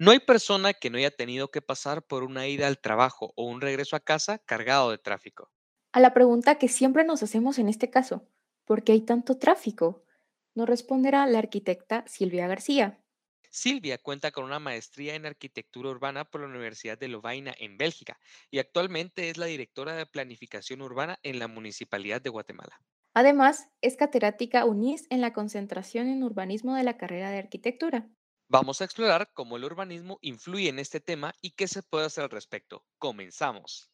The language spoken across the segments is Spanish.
No hay persona que no haya tenido que pasar por una ida al trabajo o un regreso a casa cargado de tráfico. A la pregunta que siempre nos hacemos en este caso, ¿por qué hay tanto tráfico? Nos responderá la arquitecta Silvia García. Silvia cuenta con una maestría en arquitectura urbana por la Universidad de Lovaina en Bélgica y actualmente es la directora de planificación urbana en la Municipalidad de Guatemala. Además, es catedrática UNIS en la concentración en urbanismo de la carrera de arquitectura. Vamos a explorar cómo el urbanismo influye en este tema y qué se puede hacer al respecto. Comenzamos.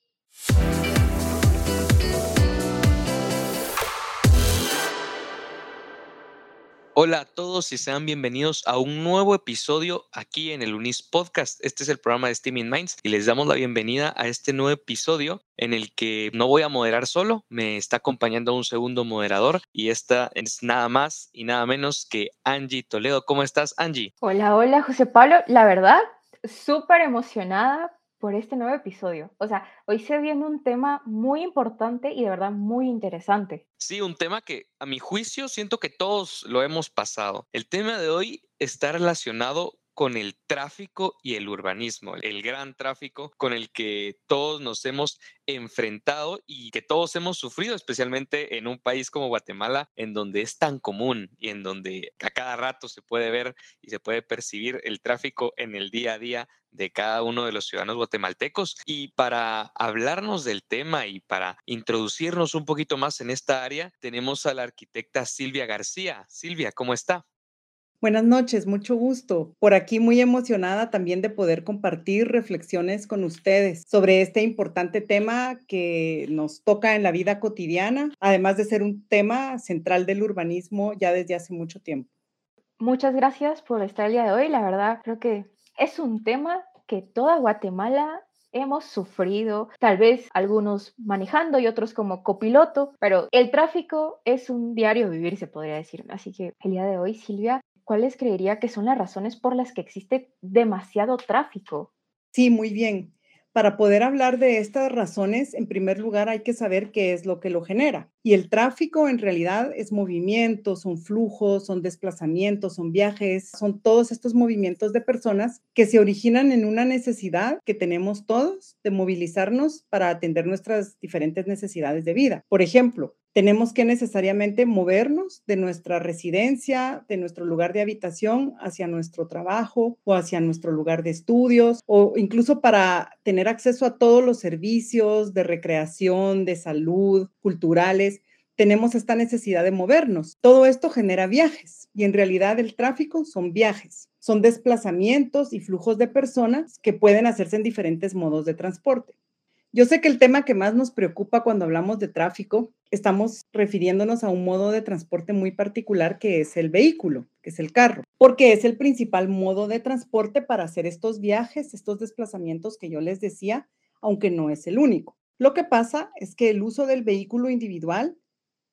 Hola a todos y sean bienvenidos a un nuevo episodio aquí en el Unis Podcast. Este es el programa de Steaming Minds y les damos la bienvenida a este nuevo episodio en el que no voy a moderar solo, me está acompañando un segundo moderador y esta es nada más y nada menos que Angie Toledo. ¿Cómo estás, Angie? Hola, hola, José Pablo. La verdad, súper emocionada por este nuevo episodio. O sea, hoy se viene un tema muy importante y de verdad muy interesante. Sí, un tema que a mi juicio siento que todos lo hemos pasado. El tema de hoy está relacionado con el tráfico y el urbanismo, el gran tráfico con el que todos nos hemos enfrentado y que todos hemos sufrido, especialmente en un país como Guatemala, en donde es tan común y en donde a cada rato se puede ver y se puede percibir el tráfico en el día a día de cada uno de los ciudadanos guatemaltecos. Y para hablarnos del tema y para introducirnos un poquito más en esta área, tenemos a la arquitecta Silvia García. Silvia, ¿cómo está? Buenas noches, mucho gusto. Por aquí muy emocionada también de poder compartir reflexiones con ustedes sobre este importante tema que nos toca en la vida cotidiana, además de ser un tema central del urbanismo ya desde hace mucho tiempo. Muchas gracias por estar el día de hoy. La verdad, creo que es un tema que toda Guatemala hemos sufrido, tal vez algunos manejando y otros como copiloto, pero el tráfico es un diario vivir, se podría decir. Así que el día de hoy, Silvia, ¿cuáles creería que son las razones por las que existe demasiado tráfico? Sí, muy bien. Para poder hablar de estas razones, en primer lugar hay que saber qué es lo que lo genera. Y el tráfico en realidad es movimiento, son flujos, son desplazamientos, son viajes, son todos estos movimientos de personas que se originan en una necesidad que tenemos todos de movilizarnos para atender nuestras diferentes necesidades de vida. Por ejemplo, tenemos que necesariamente movernos de nuestra residencia, de nuestro lugar de habitación hacia nuestro trabajo o hacia nuestro lugar de estudios o incluso para tener acceso a todos los servicios de recreación, de salud, culturales. Tenemos esta necesidad de movernos. Todo esto genera viajes y en realidad el tráfico son viajes, son desplazamientos y flujos de personas que pueden hacerse en diferentes modos de transporte. Yo sé que el tema que más nos preocupa cuando hablamos de tráfico, estamos refiriéndonos a un modo de transporte muy particular que es el vehículo, que es el carro, porque es el principal modo de transporte para hacer estos viajes, estos desplazamientos que yo les decía, aunque no es el único. Lo que pasa es que el uso del vehículo individual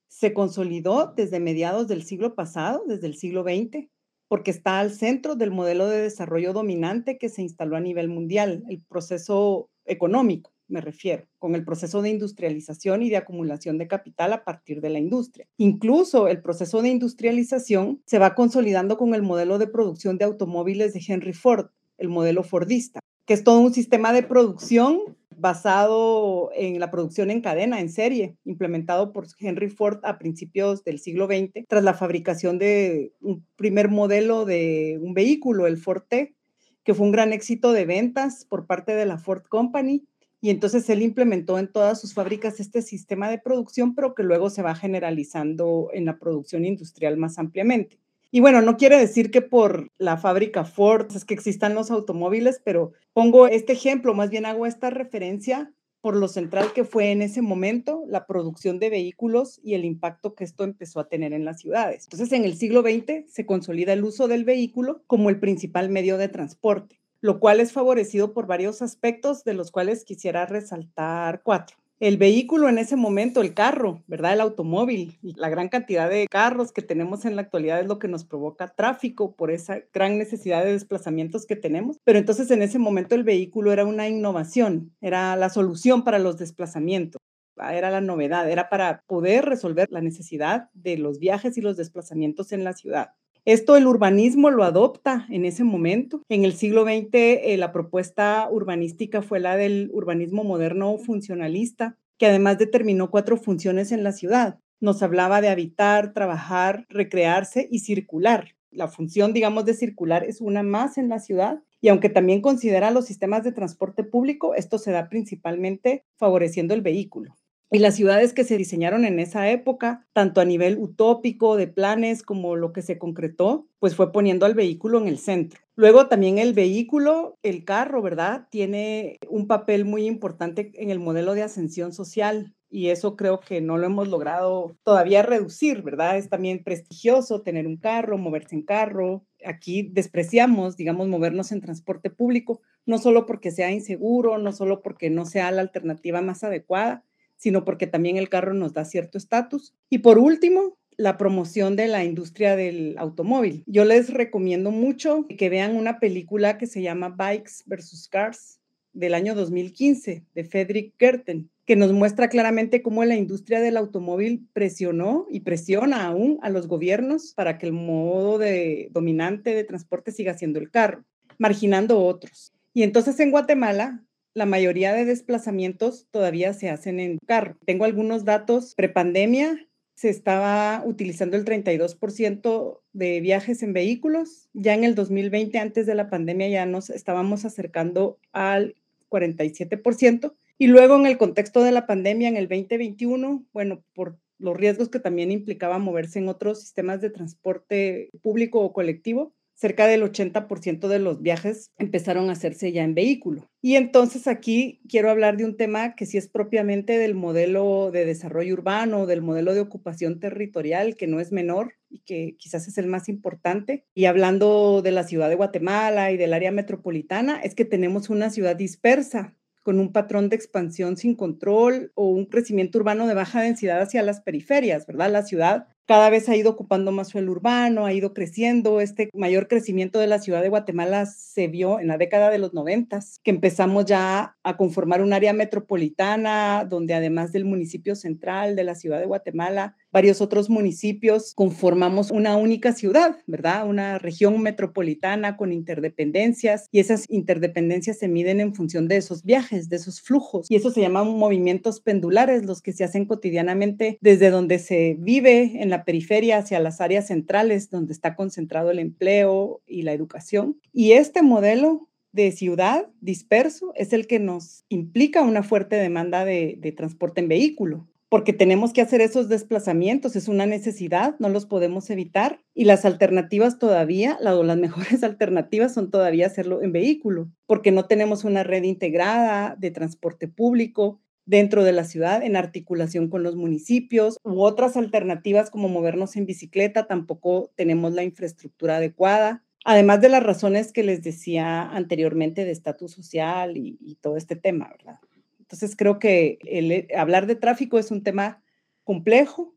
se consolidó desde mediados del siglo pasado, desde el siglo XX, porque está al centro del modelo de desarrollo dominante que se instaló a nivel mundial, el proceso económico me refiero, con el proceso de industrialización y de acumulación de capital a partir de la industria. Incluso el proceso de industrialización se va consolidando con el modelo de producción de automóviles de Henry Ford, el modelo Fordista, que es todo un sistema de producción basado en la producción en cadena, en serie, implementado por Henry Ford a principios del siglo XX, tras la fabricación de un primer modelo de un vehículo, el Ford T, que fue un gran éxito de ventas por parte de la Ford Company y entonces él implementó en todas sus fábricas este sistema de producción, pero que luego se va generalizando en la producción industrial más ampliamente. Y bueno, no quiere decir que por la fábrica Ford es que existan los automóviles, pero pongo este ejemplo, más bien hago esta referencia por lo central que fue en ese momento la producción de vehículos y el impacto que esto empezó a tener en las ciudades. Entonces, en el siglo XX se consolida el uso del vehículo como el principal medio de transporte lo cual es favorecido por varios aspectos, de los cuales quisiera resaltar cuatro. El vehículo en ese momento, el carro, ¿verdad? El automóvil la gran cantidad de carros que tenemos en la actualidad es lo que nos provoca tráfico por esa gran necesidad de desplazamientos que tenemos. Pero entonces en ese momento el vehículo era una innovación, era la solución para los desplazamientos era la novedad, era para poder resolver la necesidad de los viajes y los desplazamientos en la ciudad. Esto el urbanismo lo adopta en ese momento. En el siglo XX eh, la propuesta urbanística fue la del urbanismo moderno funcionalista, que además determinó cuatro funciones en la ciudad. Nos hablaba de habitar, trabajar, recrearse y circular. La función, digamos, de circular es una más en la ciudad y aunque también considera los sistemas de transporte público, esto se da principalmente favoreciendo el vehículo. Y las ciudades que se diseñaron en esa época, tanto a nivel utópico de planes como lo que se concretó, pues fue poniendo al vehículo en el centro. Luego también el vehículo, el carro, ¿verdad? Tiene un papel muy importante en el modelo de ascensión social y eso creo que no lo hemos logrado todavía reducir, ¿verdad? Es también prestigioso tener un carro, moverse en carro. Aquí despreciamos, digamos, movernos en transporte público, no solo porque sea inseguro, no solo porque no sea la alternativa más adecuada, sino porque también el carro nos da cierto estatus. Y por último, la promoción de la industria del automóvil. Yo les recomiendo mucho que vean una película que se llama Bikes versus Cars del año 2015 de Frederick Gerten, que nos muestra claramente cómo la industria del automóvil presionó y presiona aún a los gobiernos para que el modo de, dominante de transporte siga siendo el carro, marginando otros. Y entonces en Guatemala la mayoría de desplazamientos todavía se hacen en carro. Tengo algunos datos prepandemia. Se estaba utilizando el 32% de viajes en vehículos. Ya en el 2020, antes de la pandemia, ya nos estábamos acercando al 47%. Y luego en el contexto de la pandemia, en el 2021, bueno, por los riesgos que también implicaba moverse en otros sistemas de transporte público o colectivo, cerca del 80% de los viajes empezaron a hacerse ya en vehículo. Y entonces aquí quiero hablar de un tema que sí es propiamente del modelo de desarrollo urbano, del modelo de ocupación territorial, que no es menor y que quizás es el más importante. Y hablando de la ciudad de Guatemala y del área metropolitana, es que tenemos una ciudad dispersa con un patrón de expansión sin control o un crecimiento urbano de baja densidad hacia las periferias, ¿verdad? La ciudad cada vez ha ido ocupando más suelo urbano, ha ido creciendo. Este mayor crecimiento de la ciudad de Guatemala se vio en la década de los noventas, que empezamos ya a conformar un área metropolitana donde además del municipio central de la ciudad de Guatemala, varios otros municipios conformamos una única ciudad, ¿verdad? Una región metropolitana con interdependencias y esas interdependencias se miden en función de esos viajes, de esos flujos y eso se llaman movimientos pendulares, los que se hacen cotidianamente desde donde se vive en la periferia hacia las áreas centrales donde está concentrado el empleo y la educación. Y este modelo de ciudad disperso es el que nos implica una fuerte demanda de, transporte en vehículo, porque tenemos que hacer esos desplazamientos, es una necesidad, no los podemos evitar. Y las alternativas todavía, las mejores alternativas son todavía hacerlo en vehículo, porque no tenemos una red integrada de transporte público, dentro de la ciudad en articulación con los municipios u otras alternativas como movernos en bicicleta, tampoco tenemos la infraestructura adecuada. Además de las razones que les decía anteriormente de estatus social y, todo este tema, ¿verdad? Entonces creo que el, hablar de tráfico es un tema complejo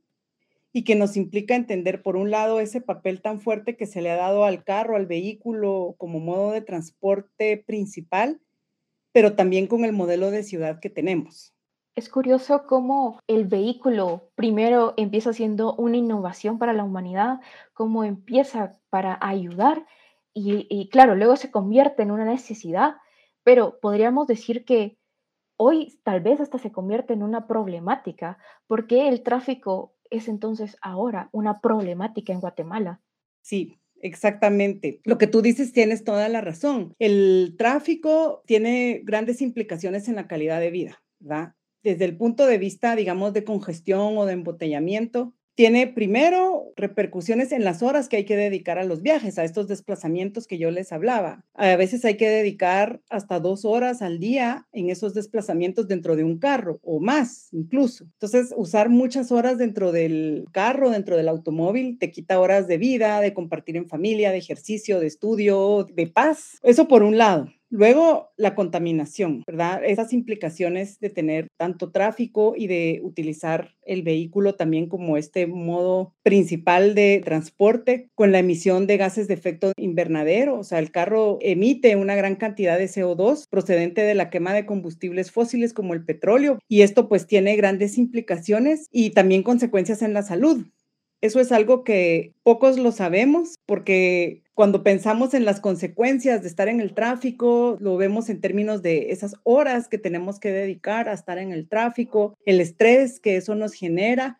y que nos implica entender, por un lado, ese papel tan fuerte que se le ha dado al carro, al vehículo como modo de transporte principal, pero también con el modelo de ciudad que tenemos. Es curioso cómo el vehículo primero empieza siendo una innovación para la humanidad, cómo empieza para ayudar y, claro, luego se convierte en una necesidad, pero podríamos decir que hoy tal vez hasta se convierte en una problemática, porque el tráfico es entonces ahora una problemática en Guatemala. Sí, Exactamente. Lo que tú dices tienes toda la razón. El tráfico tiene grandes implicaciones en la calidad de vida, ¿verdad? desde el punto de vista, digamos, de congestión o de embotellamiento, tiene primero repercusiones en las horas que hay que dedicar a los viajes, a estos desplazamientos que yo les hablaba. A veces hay que dedicar hasta dos horas al día en esos desplazamientos dentro de un carro o más incluso. Entonces, usar muchas horas dentro del carro, dentro del automóvil, te quita horas de vida, de compartir en familia, de ejercicio, de estudio, de paz. Eso por un lado. Luego, la contaminación, ¿verdad? Esas implicaciones de tener tanto tráfico y de utilizar el vehículo también como este modo principal de transporte con la emisión de gases de efecto invernadero. O sea, el carro emite una gran cantidad de CO2 procedente de la quema de combustibles fósiles como el petróleo y esto pues tiene grandes implicaciones y también consecuencias en la salud Eso es algo que pocos lo sabemos porque cuando pensamos en las consecuencias de estar en el tráfico, lo vemos en términos de esas horas que tenemos que dedicar a estar en el tráfico, el estrés que eso nos genera,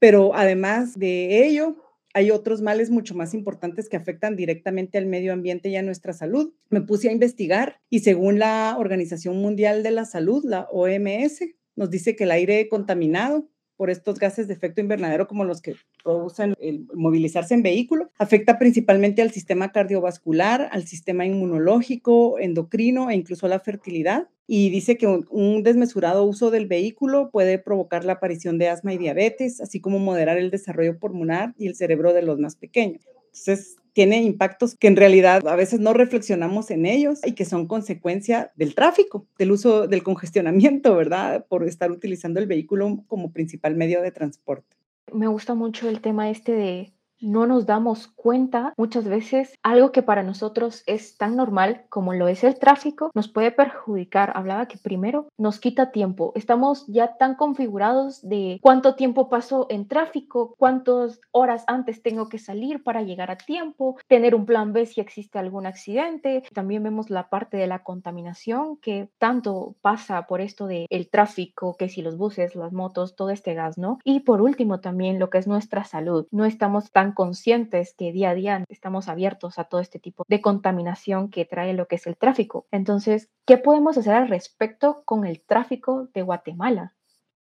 pero además de ello, hay otros males mucho más importantes que afectan directamente al medio ambiente y a nuestra salud. Me puse a investigar y según la Organización Mundial de la Salud, la OMS, nos dice que el aire contaminado por estos gases de efecto invernadero como los que producen el movilizarse en vehículo, afecta principalmente al sistema cardiovascular, al sistema inmunológico, endocrino e incluso a la fertilidad. Y dice que un, desmesurado uso del vehículo puede provocar la aparición de asma y diabetes, así como moderar el desarrollo pulmonar y el cerebro de los más pequeños. Entonces, tiene impactos que en realidad a veces no reflexionamos en ellos y que son consecuencia del tráfico, del uso del congestionamiento, ¿verdad? Por estar utilizando el vehículo como principal medio de transporte. Me gusta mucho el tema este de no nos damos cuenta muchas veces algo que para nosotros es tan normal como lo es el tráfico nos puede perjudicar. Hablaba que primero nos quita tiempo. Estamos ya tan configurados de cuánto tiempo paso en tráfico, cuántas horas antes tengo que salir para llegar a tiempo, tener un plan B si existe algún accidente. También vemos la parte de la contaminación que tanto pasa por esto de el tráfico, que si los buses, las motos, todo este gas, ¿no? Y por último también lo que es nuestra salud. No estamos tan conscientes que día a día estamos abiertos a todo este tipo de contaminación que trae lo que es el tráfico. Entonces, ¿qué podemos hacer al respecto con el tráfico de Guatemala?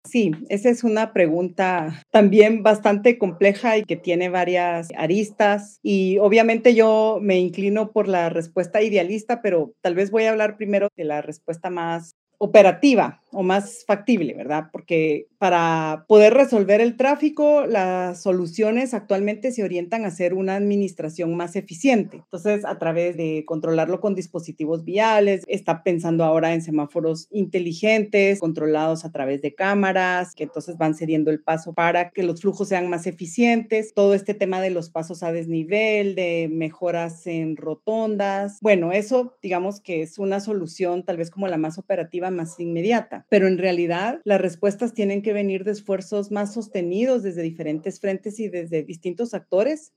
Sí, esa es una pregunta también bastante compleja y que tiene varias aristas. Y obviamente yo me inclino por la respuesta idealista, pero tal vez voy a hablar primero de la respuesta más operativa o más factible, ¿verdad? Porque para poder resolver el tráfico, las soluciones actualmente se orientan a hacer una administración más eficiente. Entonces, a través de controlarlo con dispositivos viales, está pensando ahora en semáforos inteligentes, controlados a través de cámaras, que entonces van cediendo el paso para que los flujos sean más eficientes. Todo este tema de los pasos a desnivel, de mejoras en rotondas. Bueno, eso digamos que es una solución tal vez como la más operativa, más inmediata, pero en realidad las respuestas tienen que venir de esfuerzos más sostenidos desde diferentes frentes y desde distintos actores.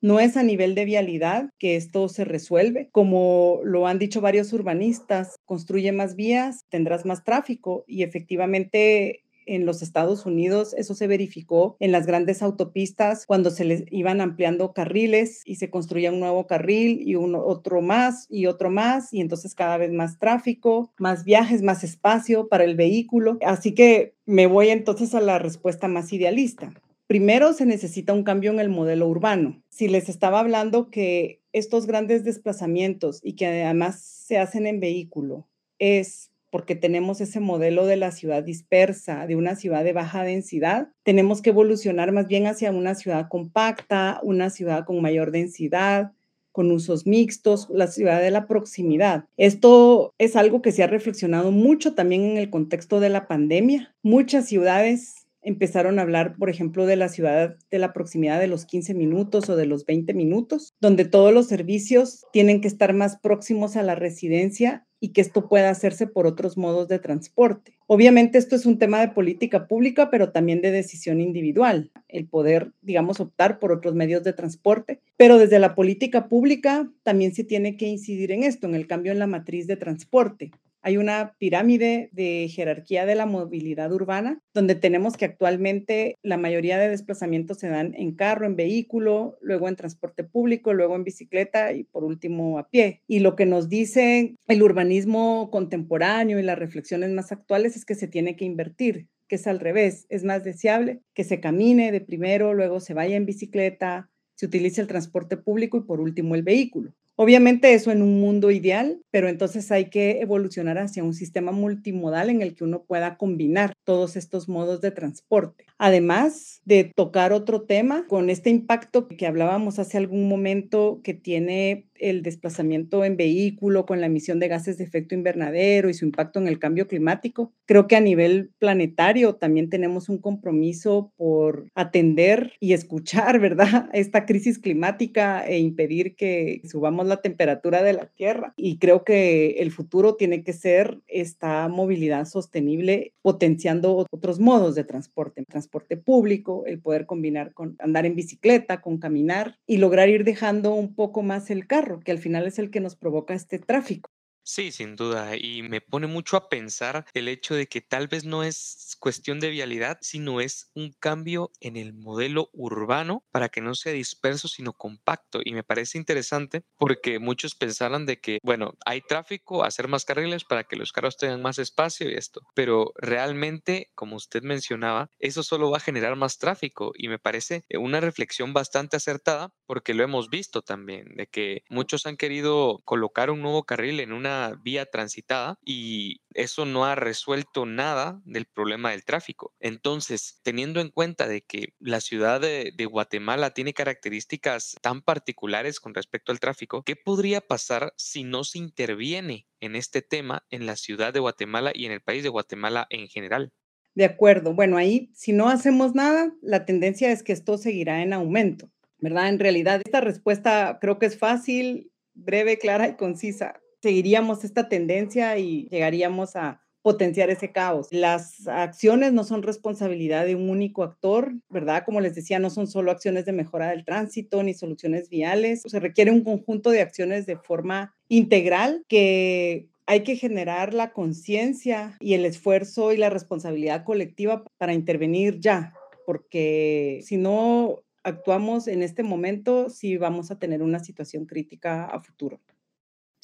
No es a nivel de vialidad que esto se resuelve. Como lo han dicho varios urbanistas, construye más vías, tendrás más tráfico y efectivamente en los Estados Unidos. Eso se verificó en las grandes autopistas cuando se les iban ampliando carriles y se construía un nuevo carril y uno, otro más y otro más y entonces cada vez más tráfico, más viajes, más espacio para el vehículo. Así que me voy entonces a la respuesta más idealista. Primero se necesita un cambio en el modelo urbano. Si les estaba hablando que estos grandes desplazamientos y que además se hacen en vehículo es porque tenemos ese modelo de la ciudad dispersa, de una ciudad de baja densidad. Tenemos que evolucionar más bien hacia una ciudad compacta, una ciudad con mayor densidad, con usos mixtos, la ciudad de la proximidad. Esto es algo que se ha reflexionado mucho también en el contexto de la pandemia. Muchas ciudades empezaron a hablar, por ejemplo, de la ciudad de la proximidad de los 15 minutos o de los 20 minutos, donde todos los servicios tienen que estar más próximos a la residencia y que esto pueda hacerse por otros modos de transporte. Obviamente esto es un tema de política pública, pero también de decisión individual, el poder, digamos, optar por otros medios de transporte. Pero desde la política pública también se tiene que incidir en esto, en el cambio en la matriz de transporte hay una pirámide de jerarquía de la movilidad urbana, donde tenemos que actualmente la mayoría de desplazamientos se dan en carro, en vehículo, luego en transporte público, luego en bicicleta y por último a pie. Y lo que nos dice el urbanismo contemporáneo y las reflexiones más actuales es que se tiene que invertir que es al revés, es más deseable que se camine de primero, luego se vaya en bicicleta, se utilice el transporte público y por último el vehículo. Obviamente eso en un mundo ideal, pero entonces hay que evolucionar hacia un sistema multimodal en el que uno pueda combinar todos estos modos de transporte. Además de tocar otro tema con este impacto que hablábamos hace algún momento que tiene el desplazamiento en vehículo con la emisión de gases de efecto invernadero y su impacto en el cambio climático. Creo que a nivel planetario también tenemos un compromiso por atender y escuchar, ¿verdad?, esta crisis climática e impedir que subamos la temperatura de la Tierra. Y creo que el futuro tiene que ser esta movilidad sostenible, potenciando otros modos de transporte, transporte público, el poder combinar con andar en bicicleta, con caminar y lograr ir dejando un poco más el carro, que al final es el que nos provoca este tráfico. Sí, sin duda. Y me pone mucho a pensar el hecho de que tal vez no es cuestión de vialidad, sino es un cambio en el modelo urbano para que no sea disperso, sino compacto. Y me parece interesante porque muchos pensaron de que, bueno, hay tráfico, hacer más carriles para que los carros tengan más espacio y esto. Pero realmente, como usted mencionaba, eso solo va a generar más tráfico. Y me parece una reflexión bastante acertada porque lo hemos visto también, de que muchos han querido colocar un nuevo carril en vía transitada y eso no ha resuelto nada del problema del tráfico. Entonces, teniendo en cuenta de que la ciudad de, de Guatemala tiene características tan particulares con respecto al tráfico, ¿qué podría pasar si no se interviene en este tema en la ciudad de Guatemala y en el país de Guatemala en general? De acuerdo. Bueno, ahí si no hacemos nada, la tendencia es que esto seguirá en aumento, ¿verdad? En realidad, esta respuesta creo que es fácil, breve, clara y concisa seguiríamos esta tendencia y llegaríamos a potenciar ese caos. Las acciones no son responsabilidad de un único actor, ¿verdad? Como les decía, no son solo acciones de mejora del tránsito ni soluciones viales. Se requiere un conjunto de acciones de forma integral que hay que generar la conciencia y el esfuerzo y la responsabilidad colectiva para intervenir ya, porque si no actuamos en este momento, sí vamos a tener una situación crítica a futuro.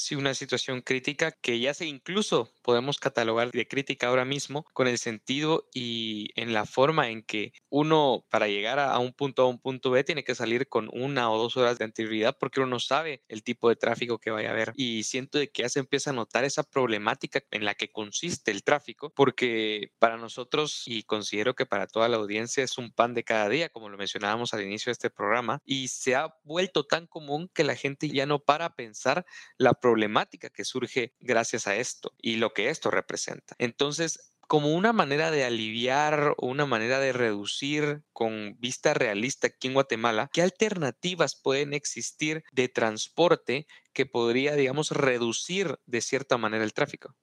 Sí, una situación crítica que ya se incluso podemos catalogar de crítica ahora mismo con el sentido y en la forma en que uno para llegar a, un punto A un punto B tiene que salir con una o dos horas de anterioridad porque uno no sabe el tipo de tráfico que vaya a haber. Y siento de que ya se empieza a notar esa problemática en la que consiste el tráfico porque para nosotros y considero que para toda la audiencia es un pan de cada día, como lo mencionábamos al inicio de este programa, y se ha vuelto tan común que la gente ya no para a pensar la problemática problemática que surge gracias a esto y lo que esto representa. Entonces, como una manera de aliviar o una manera de reducir con vista realista aquí en Guatemala, ¿qué alternativas pueden existir de transporte que podría, digamos, reducir de cierta manera el tráfico?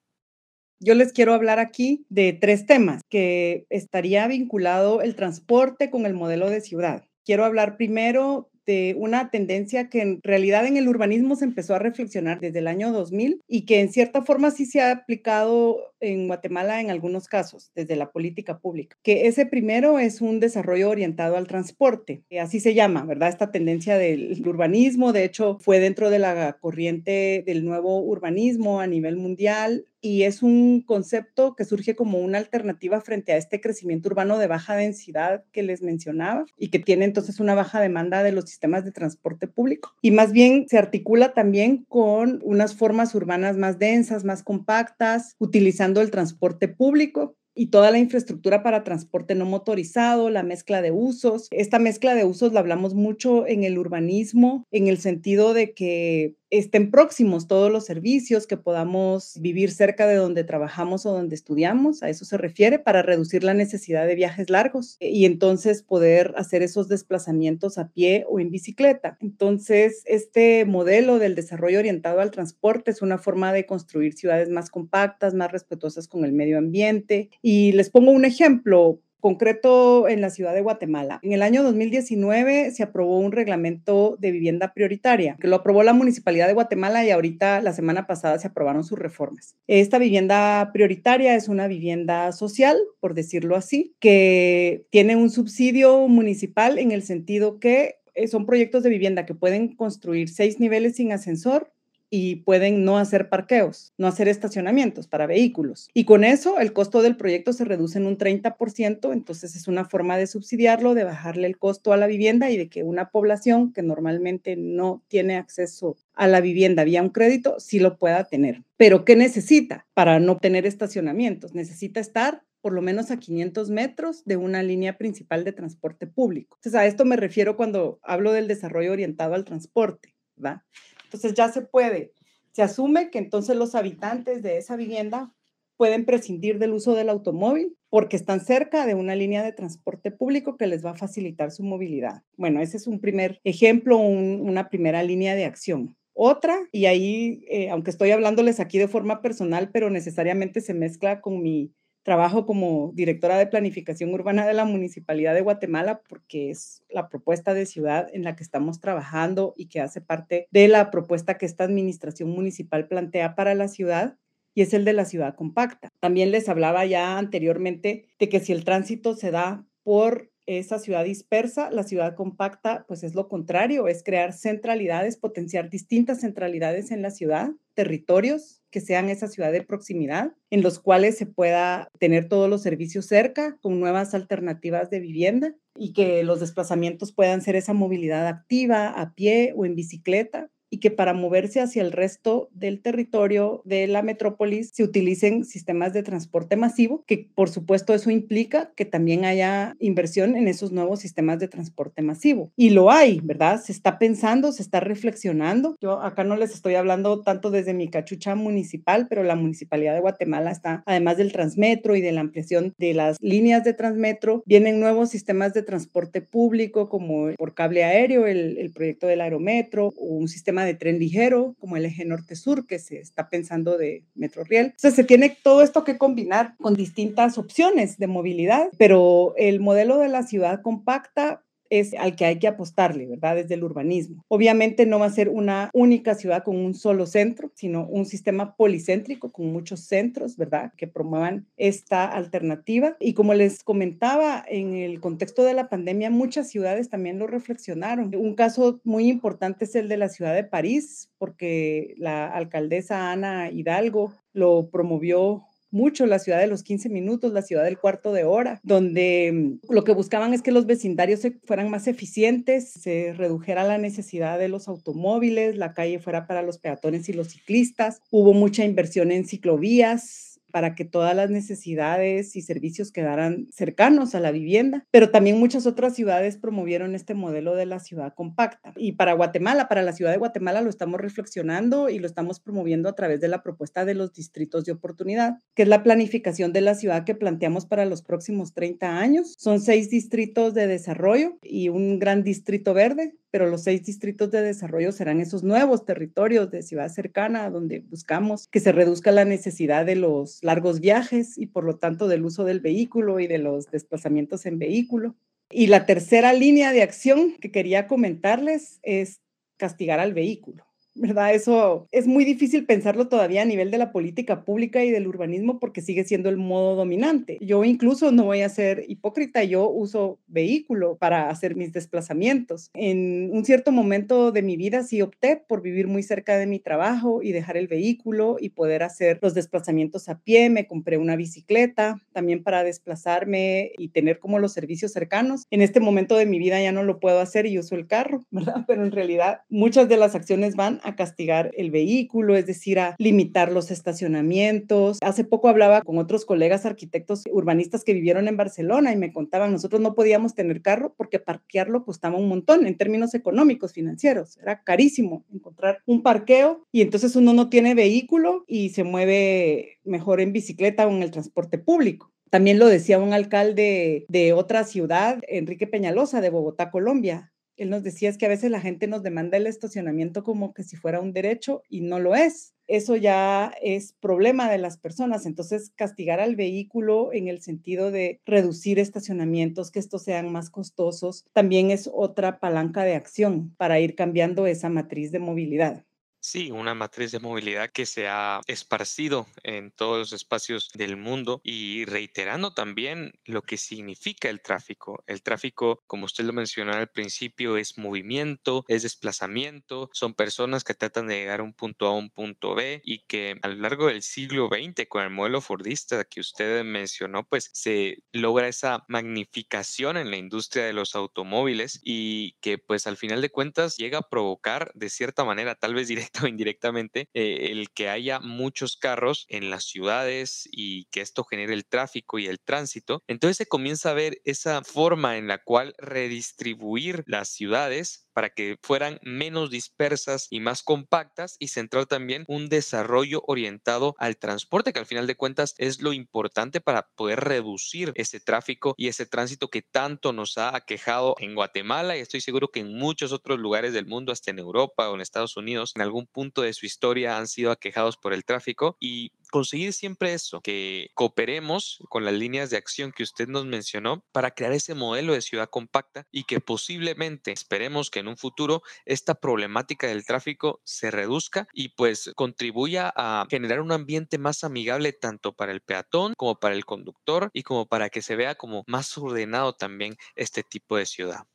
Yo les quiero hablar aquí de tres temas que estaría vinculado el transporte con el modelo de ciudad. Quiero hablar primero de una tendencia que en realidad en el urbanismo se empezó a reflexionar desde el año 2000 y que en cierta forma sí se ha aplicado en Guatemala en algunos casos desde la política pública, que ese primero es un desarrollo orientado al transporte, así se llama, ¿verdad? Esta tendencia del urbanismo, de hecho, fue dentro de la corriente del nuevo urbanismo a nivel mundial y es un concepto que surge como una alternativa frente a este crecimiento urbano de baja densidad que les mencionaba y que tiene entonces una baja demanda de los sistemas de transporte público. Y más bien se articula también con unas formas urbanas más densas, más compactas, utilizando el transporte público y toda la infraestructura para transporte no motorizado, la mezcla de usos. Esta mezcla de usos la hablamos mucho en el urbanismo, en el sentido de que estén próximos todos los servicios, que podamos vivir cerca de donde trabajamos o donde estudiamos, a eso se refiere, para reducir la necesidad de viajes largos y entonces poder hacer esos desplazamientos a pie o en bicicleta. Entonces, este modelo del desarrollo orientado al transporte es una forma de construir ciudades más compactas, más respetuosas con el medio ambiente. Y les pongo un ejemplo, concreto en la ciudad de Guatemala. En el año 2019 se aprobó un reglamento de vivienda prioritaria, que lo aprobó la Municipalidad de Guatemala y ahorita la semana pasada se aprobaron sus reformas. Esta vivienda prioritaria es una vivienda social, por decirlo así, que tiene un subsidio municipal en el sentido que eh, son proyectos de vivienda que pueden construir seis niveles sin ascensor y pueden no hacer parqueos, no hacer estacionamientos para vehículos. Y con eso el costo del proyecto se reduce en un 30%, entonces es una forma de subsidiarlo, de bajarle el costo a la vivienda y de que una población que normalmente no tiene acceso a la vivienda vía un crédito, sí lo pueda tener. Pero ¿qué necesita para no tener estacionamientos? Necesita estar por lo menos a 500 metros de una línea principal de transporte público. Entonces, a esto me refiero cuando hablo del desarrollo orientado al transporte, ¿va? Entonces ya se puede, se asume que entonces los habitantes de esa vivienda pueden prescindir del uso del automóvil porque están cerca de una línea de transporte público que les va a facilitar su movilidad. Bueno, ese es un primer ejemplo, una primera línea de acción. Otra, y ahí, eh, aunque estoy hablándoles aquí de forma personal, pero necesariamente se mezcla con mi trabajo como directora de planificación urbana de la Municipalidad de Guatemala porque es la propuesta de ciudad en la que estamos trabajando y que hace parte de la propuesta que esta administración municipal plantea para la ciudad y es el de la ciudad compacta. También les hablaba ya anteriormente de que si el tránsito se da por esa ciudad dispersa, la ciudad compacta, pues es lo contrario, es crear centralidades, potenciar distintas centralidades en la ciudad, territorios que sean esa ciudad de proximidad, en los cuales se pueda tener todos los servicios cerca, con nuevas alternativas de vivienda y que los desplazamientos puedan ser esa movilidad activa, a pie o en bicicleta, y que para moverse hacia el resto del territorio de la metrópolis se utilicen sistemas de transporte masivo, que por supuesto eso implica que también haya inversión en esos nuevos sistemas de transporte masivo. Y lo hay, ¿verdad? Se está pensando, se está reflexionando. Yo acá no les estoy hablando tanto desde mi cachucha municipal, pero la Municipalidad de Guatemala está, además del Transmetro y de la ampliación de las líneas de Transmetro, vienen nuevos sistemas de transporte público como por cable aéreo, el, el proyecto del aerometro, o un sistema de tren ligero, como el eje norte-sur, que se está pensando de Metro Riel. Entonces, se tiene todo esto que combinar con distintas opciones de movilidad, pero el modelo de la ciudad compacta es al que hay que apostarle, ¿verdad? Desde el urbanismo. Obviamente no va a ser una única ciudad con un solo centro, sino un sistema policéntrico con muchos centros, ¿verdad? Que promuevan esta alternativa. Y como les comentaba, en el contexto de la pandemia, muchas ciudades también lo reflexionaron. Un caso muy importante es el de la ciudad de París, porque la alcaldesa Ana Hidalgo lo promovió mucho la ciudad de los 15 minutos, la ciudad del cuarto de hora, donde mm, lo que buscaban es que los vecindarios fueran más eficientes, se redujera la necesidad de los automóviles, la calle fuera para los peatones y los ciclistas. Hubo mucha inversión en ciclovías, para que todas las necesidades y servicios quedaran cercanos a la vivienda, pero también muchas otras ciudades promovieron este modelo de la ciudad compacta. Y para Guatemala, para la ciudad de Guatemala lo estamos reflexionando y lo estamos promoviendo a través de la propuesta de los distritos de oportunidad, que es la planificación de la ciudad que planteamos para los próximos 30 años. Son seis distritos de desarrollo y un gran distrito verde pero los seis distritos de desarrollo serán esos nuevos territorios de ciudad cercana donde buscamos que se reduzca la necesidad de los largos viajes y por lo tanto del uso del vehículo y de los desplazamientos en vehículo. Y la tercera línea de acción que quería comentarles es castigar al vehículo. ¿Verdad? Eso es muy difícil pensarlo todavía a nivel de la política pública y del urbanismo porque sigue siendo el modo dominante. Yo incluso no voy a ser hipócrita, yo uso vehículo para hacer mis desplazamientos. En un cierto momento de mi vida sí opté por vivir muy cerca de mi trabajo y dejar el vehículo y poder hacer los desplazamientos a pie. Me compré una bicicleta también para desplazarme y tener como los servicios cercanos. En este momento de mi vida ya no lo puedo hacer y uso el carro, ¿verdad? Pero en realidad muchas de las acciones van a castigar el vehículo, es decir, a limitar los estacionamientos. Hace poco hablaba con otros colegas arquitectos urbanistas que vivieron en Barcelona y me contaban, nosotros no podíamos tener carro porque parquearlo costaba un montón en términos económicos, financieros. Era carísimo encontrar un parqueo y entonces uno no tiene vehículo y se mueve mejor en bicicleta o en el transporte público. También lo decía un alcalde de otra ciudad, Enrique Peñalosa, de Bogotá, Colombia él nos decía es que a veces la gente nos demanda el estacionamiento como que si fuera un derecho y no lo es. Eso ya es problema de las personas. Entonces, castigar al vehículo en el sentido de reducir estacionamientos, que estos sean más costosos, también es otra palanca de acción para ir cambiando esa matriz de movilidad. Sí, una matriz de movilidad que se ha esparcido en todos los espacios del mundo y reiterando también lo que significa el tráfico. El tráfico, como usted lo mencionó al principio, es movimiento, es desplazamiento, son personas que tratan de llegar a un punto A a un punto B y que a lo largo del siglo XX con el modelo Fordista que usted mencionó, pues se logra esa magnificación en la industria de los automóviles y que pues al final de cuentas llega a provocar de cierta manera, tal vez directamente, o indirectamente, eh, el que haya muchos carros en las ciudades y que esto genere el tráfico y el tránsito. Entonces se comienza a ver esa forma en la cual redistribuir las ciudades para que fueran menos dispersas y más compactas y centrar también un desarrollo orientado al transporte, que al final de cuentas es lo importante para poder reducir ese tráfico y ese tránsito que tanto nos ha aquejado en Guatemala y estoy seguro que en muchos otros lugares del mundo, hasta en Europa o en Estados Unidos, en algún punto de su historia han sido aquejados por el tráfico y conseguir siempre eso, que cooperemos con las líneas de acción que usted nos mencionó para crear ese modelo de ciudad compacta y que posiblemente esperemos que en un futuro esta problemática del tráfico se reduzca y pues contribuya a generar un ambiente más amigable tanto para el peatón como para el conductor y como para que se vea como más ordenado también este tipo de ciudad.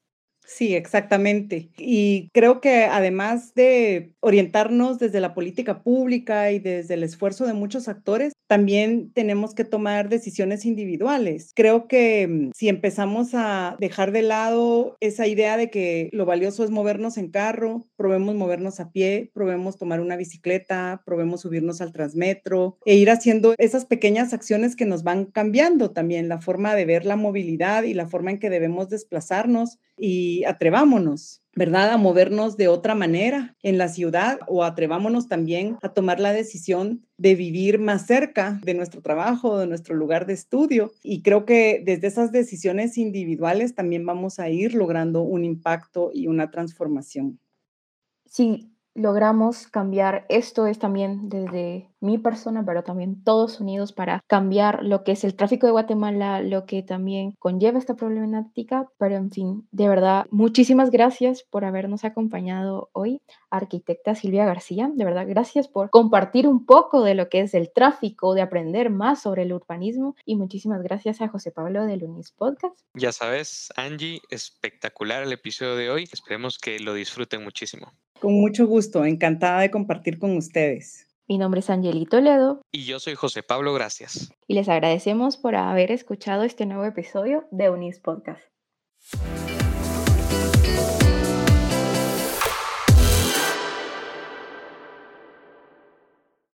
Sí, exactamente. Y creo que además de orientarnos desde la política pública y desde el esfuerzo de muchos actores, también tenemos que tomar decisiones individuales. Creo que mm, si empezamos a dejar de lado esa idea de que lo valioso es movernos en carro, probemos movernos a pie, probemos tomar una bicicleta, probemos subirnos al transmetro e ir haciendo esas pequeñas acciones que nos van cambiando también la forma de ver la movilidad y la forma en que debemos desplazarnos y atrevámonos, ¿verdad? A movernos de otra manera en la ciudad o atrevámonos también a tomar la decisión de vivir más cerca de nuestro trabajo, de nuestro lugar de estudio. Y creo que desde esas decisiones individuales también vamos a ir logrando un impacto y una transformación. Sí, logramos cambiar, esto es también desde mi persona, pero también todos unidos para cambiar lo que es el tráfico de Guatemala, lo que también conlleva esta problemática, pero en fin, de verdad, muchísimas gracias por habernos acompañado hoy, arquitecta Silvia García, de verdad, gracias por compartir un poco de lo que es el tráfico, de aprender más sobre el urbanismo y muchísimas gracias a José Pablo de Lunis Podcast. Ya sabes, Angie, espectacular el episodio de hoy, esperemos que lo disfruten muchísimo. Con mucho gusto, encantada de compartir con ustedes. Mi nombre es Angelito Ledo. Y yo soy José Pablo, gracias. Y les agradecemos por haber escuchado este nuevo episodio de Unis Podcast.